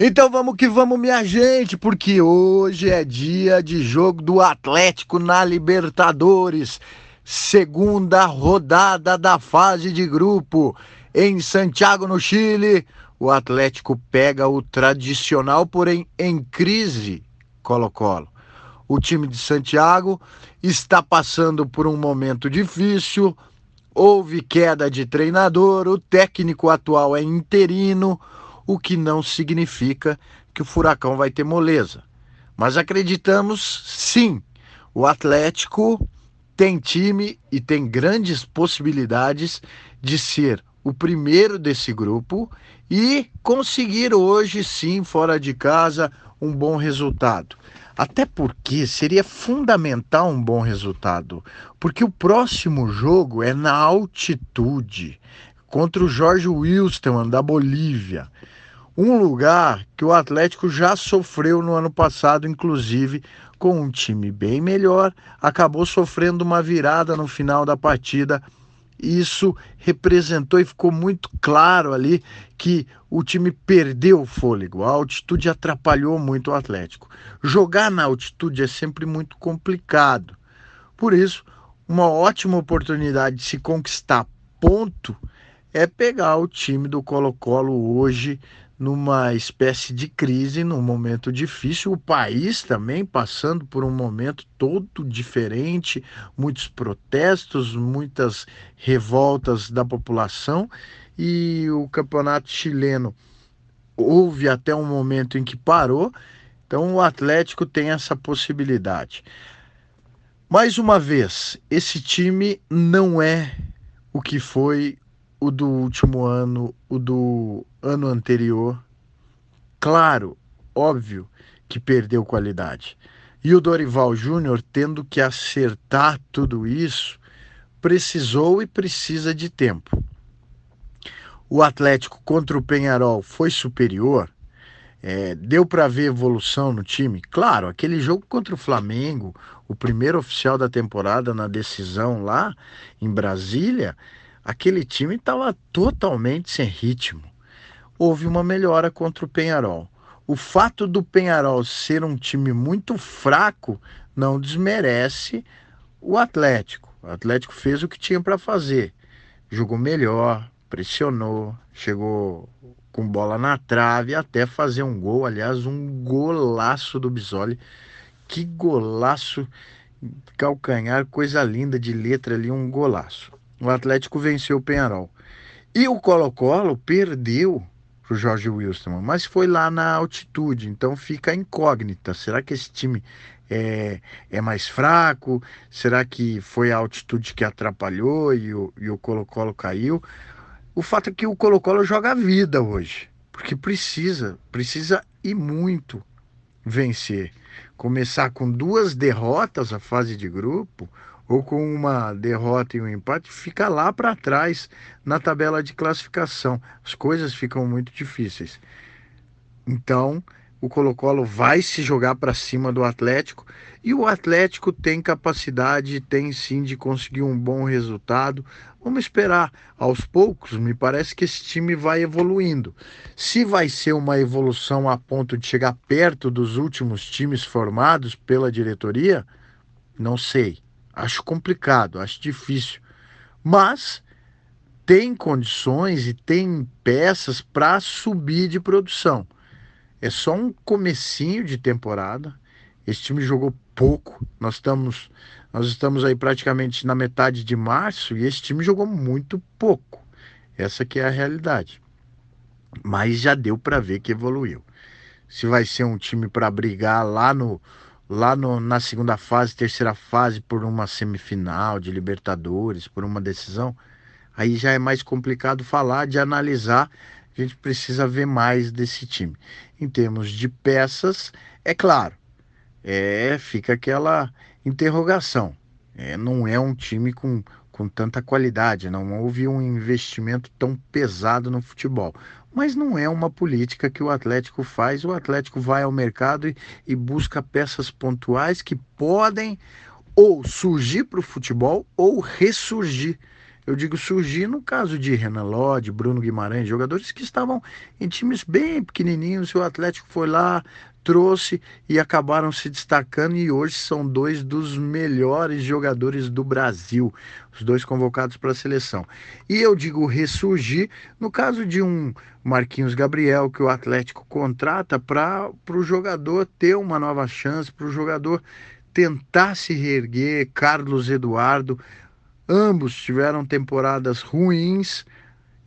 Então vamos que vamos, minha gente, porque hoje é dia de jogo do Atlético na Libertadores. Segunda rodada da fase de grupo. Em Santiago, no Chile, o Atlético pega o tradicional, porém em crise, Colo-Colo. O time de Santiago está passando por um momento difícil. Houve queda de treinador, o técnico atual é interino o que não significa que o Furacão vai ter moleza. Mas acreditamos sim, o Atlético tem time e tem grandes possibilidades de ser o primeiro desse grupo e conseguir hoje sim, fora de casa, um bom resultado. Até porque seria fundamental um bom resultado, porque o próximo jogo é na altitude contra o Jorge Wilson da Bolívia um lugar que o Atlético já sofreu no ano passado, inclusive com um time bem melhor, acabou sofrendo uma virada no final da partida. Isso representou e ficou muito claro ali que o time perdeu o fôlego. A altitude atrapalhou muito o Atlético. Jogar na altitude é sempre muito complicado. Por isso, uma ótima oportunidade de se conquistar ponto é pegar o time do Colo-Colo hoje numa espécie de crise, num momento difícil, o país também passando por um momento todo diferente, muitos protestos, muitas revoltas da população e o campeonato chileno houve até um momento em que parou, então o Atlético tem essa possibilidade. Mais uma vez, esse time não é o que foi o do último ano, o do ano anterior. Claro, óbvio que perdeu qualidade. E o Dorival Júnior, tendo que acertar tudo isso, precisou e precisa de tempo. O Atlético contra o Penharol foi superior, é, deu para ver evolução no time. Claro, aquele jogo contra o Flamengo, o primeiro oficial da temporada na decisão lá em Brasília, aquele time estava totalmente sem ritmo. Houve uma melhora contra o Penharol. O fato do Penharol ser um time muito fraco não desmerece o Atlético. O Atlético fez o que tinha para fazer. Jogou melhor, pressionou, chegou com bola na trave até fazer um gol. Aliás, um golaço do Bisoli. Que golaço calcanhar, coisa linda de letra ali, um golaço o Atlético venceu o Penharol. E o Colo-Colo perdeu para o Jorge Wilson, mas foi lá na altitude, então fica incógnita. Será que esse time é, é mais fraco? Será que foi a altitude que atrapalhou e o Colo-Colo caiu? O fato é que o Colo-Colo joga a vida hoje, porque precisa, precisa e muito vencer. Começar com duas derrotas a fase de grupo, ou com uma derrota e um empate, fica lá para trás na tabela de classificação. As coisas ficam muito difíceis. Então, o Colo-Colo vai se jogar para cima do Atlético e o Atlético tem capacidade, tem sim de conseguir um bom resultado. Vamos esperar aos poucos, me parece que esse time vai evoluindo. Se vai ser uma evolução a ponto de chegar perto dos últimos times formados pela diretoria, não sei. Acho complicado, acho difícil. Mas tem condições e tem peças para subir de produção. É só um comecinho de temporada. Esse time jogou pouco. Nós estamos nós estamos aí praticamente na metade de março e esse time jogou muito pouco. Essa que é a realidade. Mas já deu para ver que evoluiu. Se vai ser um time para brigar lá no lá no, na segunda fase, terceira fase, por uma semifinal de Libertadores, por uma decisão, aí já é mais complicado falar, de analisar. A gente precisa ver mais desse time. Em termos de peças, é claro, é, fica aquela interrogação. É, não é um time com, com tanta qualidade, não houve um investimento tão pesado no futebol mas não é uma política que o Atlético faz. O Atlético vai ao mercado e, e busca peças pontuais que podem ou surgir para o futebol ou ressurgir Eu digo surgir no caso de Renan Lodge, Bruno Guimarães, jogadores que estavam em times bem pequenininhos, o Atlético foi lá, trouxe e acabaram se destacando e hoje são dois dos melhores jogadores do Brasil, os dois convocados para a seleção. E eu digo ressurgir no caso de um Marquinhos Gabriel que o Atlético contrata para o jogador ter uma nova chance, para o jogador tentar se reerguer, Carlos Eduardo, ambos tiveram temporadas ruins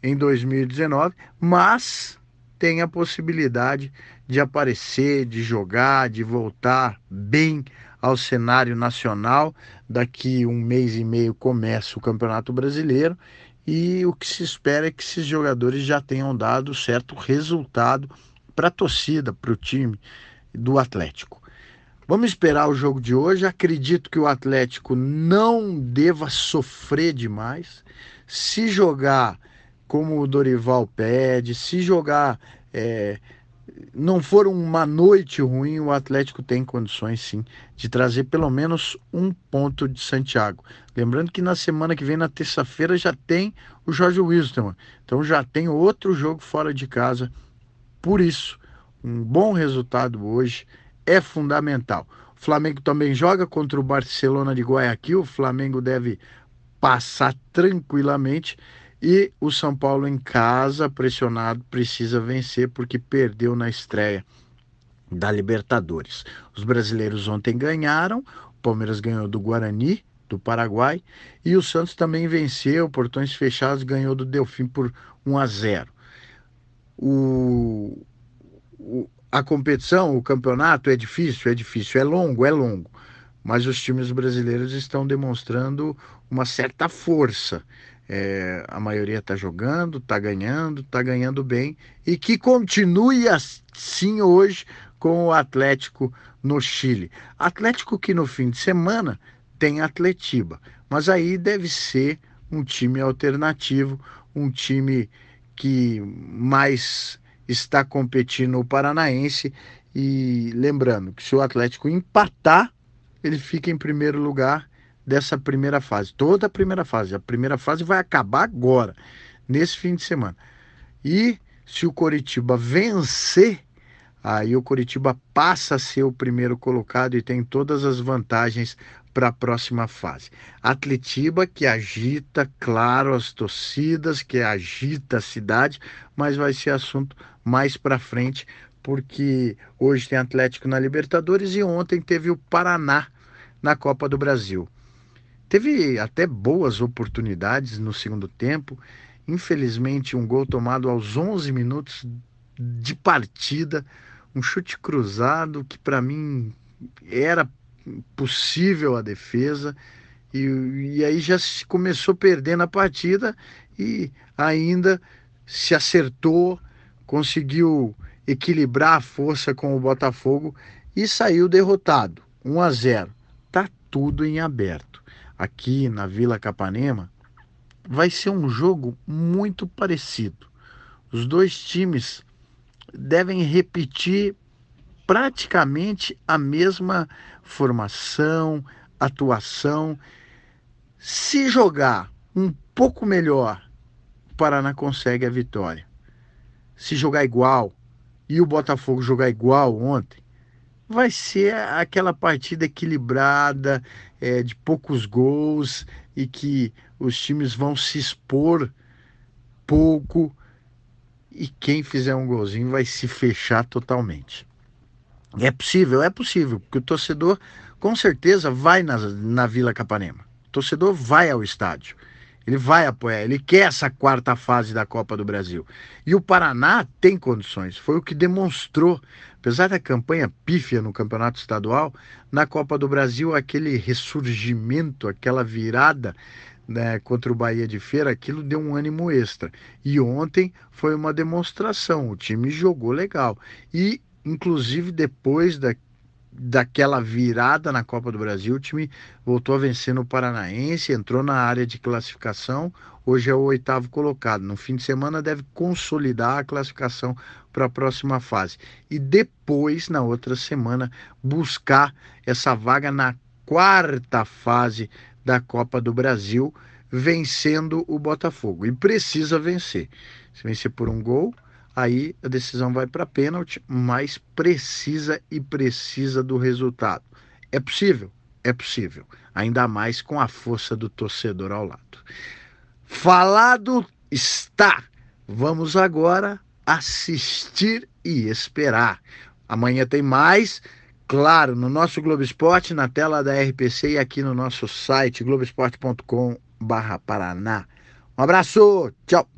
em 2019, mas tem a possibilidade de aparecer, de jogar, de voltar bem ao cenário nacional. Daqui um mês e meio começa o Campeonato Brasileiro e o que se espera é que esses jogadores já tenham dado certo resultado para a torcida, para o time do Atlético. Vamos esperar o jogo de hoje. Acredito que o Atlético não deva sofrer demais. Se jogar como o Dorival pede, se jogar é, não for uma noite ruim, o Atlético tem condições sim de trazer pelo menos um ponto de Santiago. Lembrando que na semana que vem, na terça-feira, já tem o Jorge Wilson. Então já tem outro jogo fora de casa. Por isso, um bom resultado hoje é fundamental. O Flamengo também joga contra o Barcelona de Guayaquil. O Flamengo deve passar tranquilamente. E o São Paulo em casa, pressionado, precisa vencer porque perdeu na estreia da Libertadores. Os brasileiros ontem ganharam, o Palmeiras ganhou do Guarani, do Paraguai, e o Santos também venceu, portões fechados, ganhou do Delfim por 1 a 0. O, o, a competição, o campeonato é difícil, é difícil, é longo, é longo. Mas os times brasileiros estão demonstrando uma certa força. É, a maioria está jogando, está ganhando, está ganhando bem e que continue assim hoje com o Atlético no Chile. Atlético que no fim de semana tem Atletiba, mas aí deve ser um time alternativo, um time que mais está competindo o Paranaense. E lembrando que se o Atlético empatar, ele fica em primeiro lugar dessa primeira fase. Toda a primeira fase. A primeira fase vai acabar agora, nesse fim de semana. E se o Coritiba vencer, aí o Coritiba passa a ser o primeiro colocado e tem todas as vantagens para a próxima fase. Atletiba que agita, claro, as torcidas, que agita a cidade, mas vai ser assunto mais para frente, porque hoje tem Atlético na Libertadores e ontem teve o Paraná na Copa do Brasil. Teve até boas oportunidades no segundo tempo. Infelizmente, um gol tomado aos 11 minutos de partida, um chute cruzado que para mim era possível a defesa. E, e aí já se começou perdendo a partida e ainda se acertou, conseguiu equilibrar a força com o Botafogo e saiu derrotado, 1 a 0. Tá tudo em aberto. Aqui na Vila Capanema vai ser um jogo muito parecido. Os dois times devem repetir praticamente a mesma formação, atuação. Se jogar um pouco melhor, o Paraná consegue a vitória. Se jogar igual e o Botafogo jogar igual ontem, vai ser aquela partida equilibrada, é, de poucos gols e que os times vão se expor pouco e quem fizer um golzinho vai se fechar totalmente. É possível? É possível, porque o torcedor com certeza vai na, na Vila Capanema. O torcedor vai ao estádio. Ele vai apoiar, ele quer essa quarta fase da Copa do Brasil. E o Paraná tem condições, foi o que demonstrou, apesar da campanha pífia no Campeonato Estadual, na Copa do Brasil, aquele ressurgimento, aquela virada né, contra o Bahia de Feira, aquilo deu um ânimo extra. E ontem foi uma demonstração, o time jogou legal. E inclusive depois da, daquela virada na Copa do Brasil, o time voltou a vencer no Paranaense, entrou na área de classificação, hoje é o oitavo colocado. No fim de semana deve consolidar a classificação para a próxima fase. E depois, na outra semana, buscar essa vaga na quarta fase da Copa do Brasil, vencendo o Botafogo. E precisa vencer. Se vencer por um gol, aí a decisão vai para pênalti, mas precisa e precisa do resultado. É possível? É possível. Ainda mais com a força do torcedor ao lado. Falado está. Vamos agora assistir e esperar. Amanhã tem mais. Claro, no nosso Globo Esporte, na tela da RPC e aqui no nosso site globoesporte.com/paraná. Um abraço, tchau.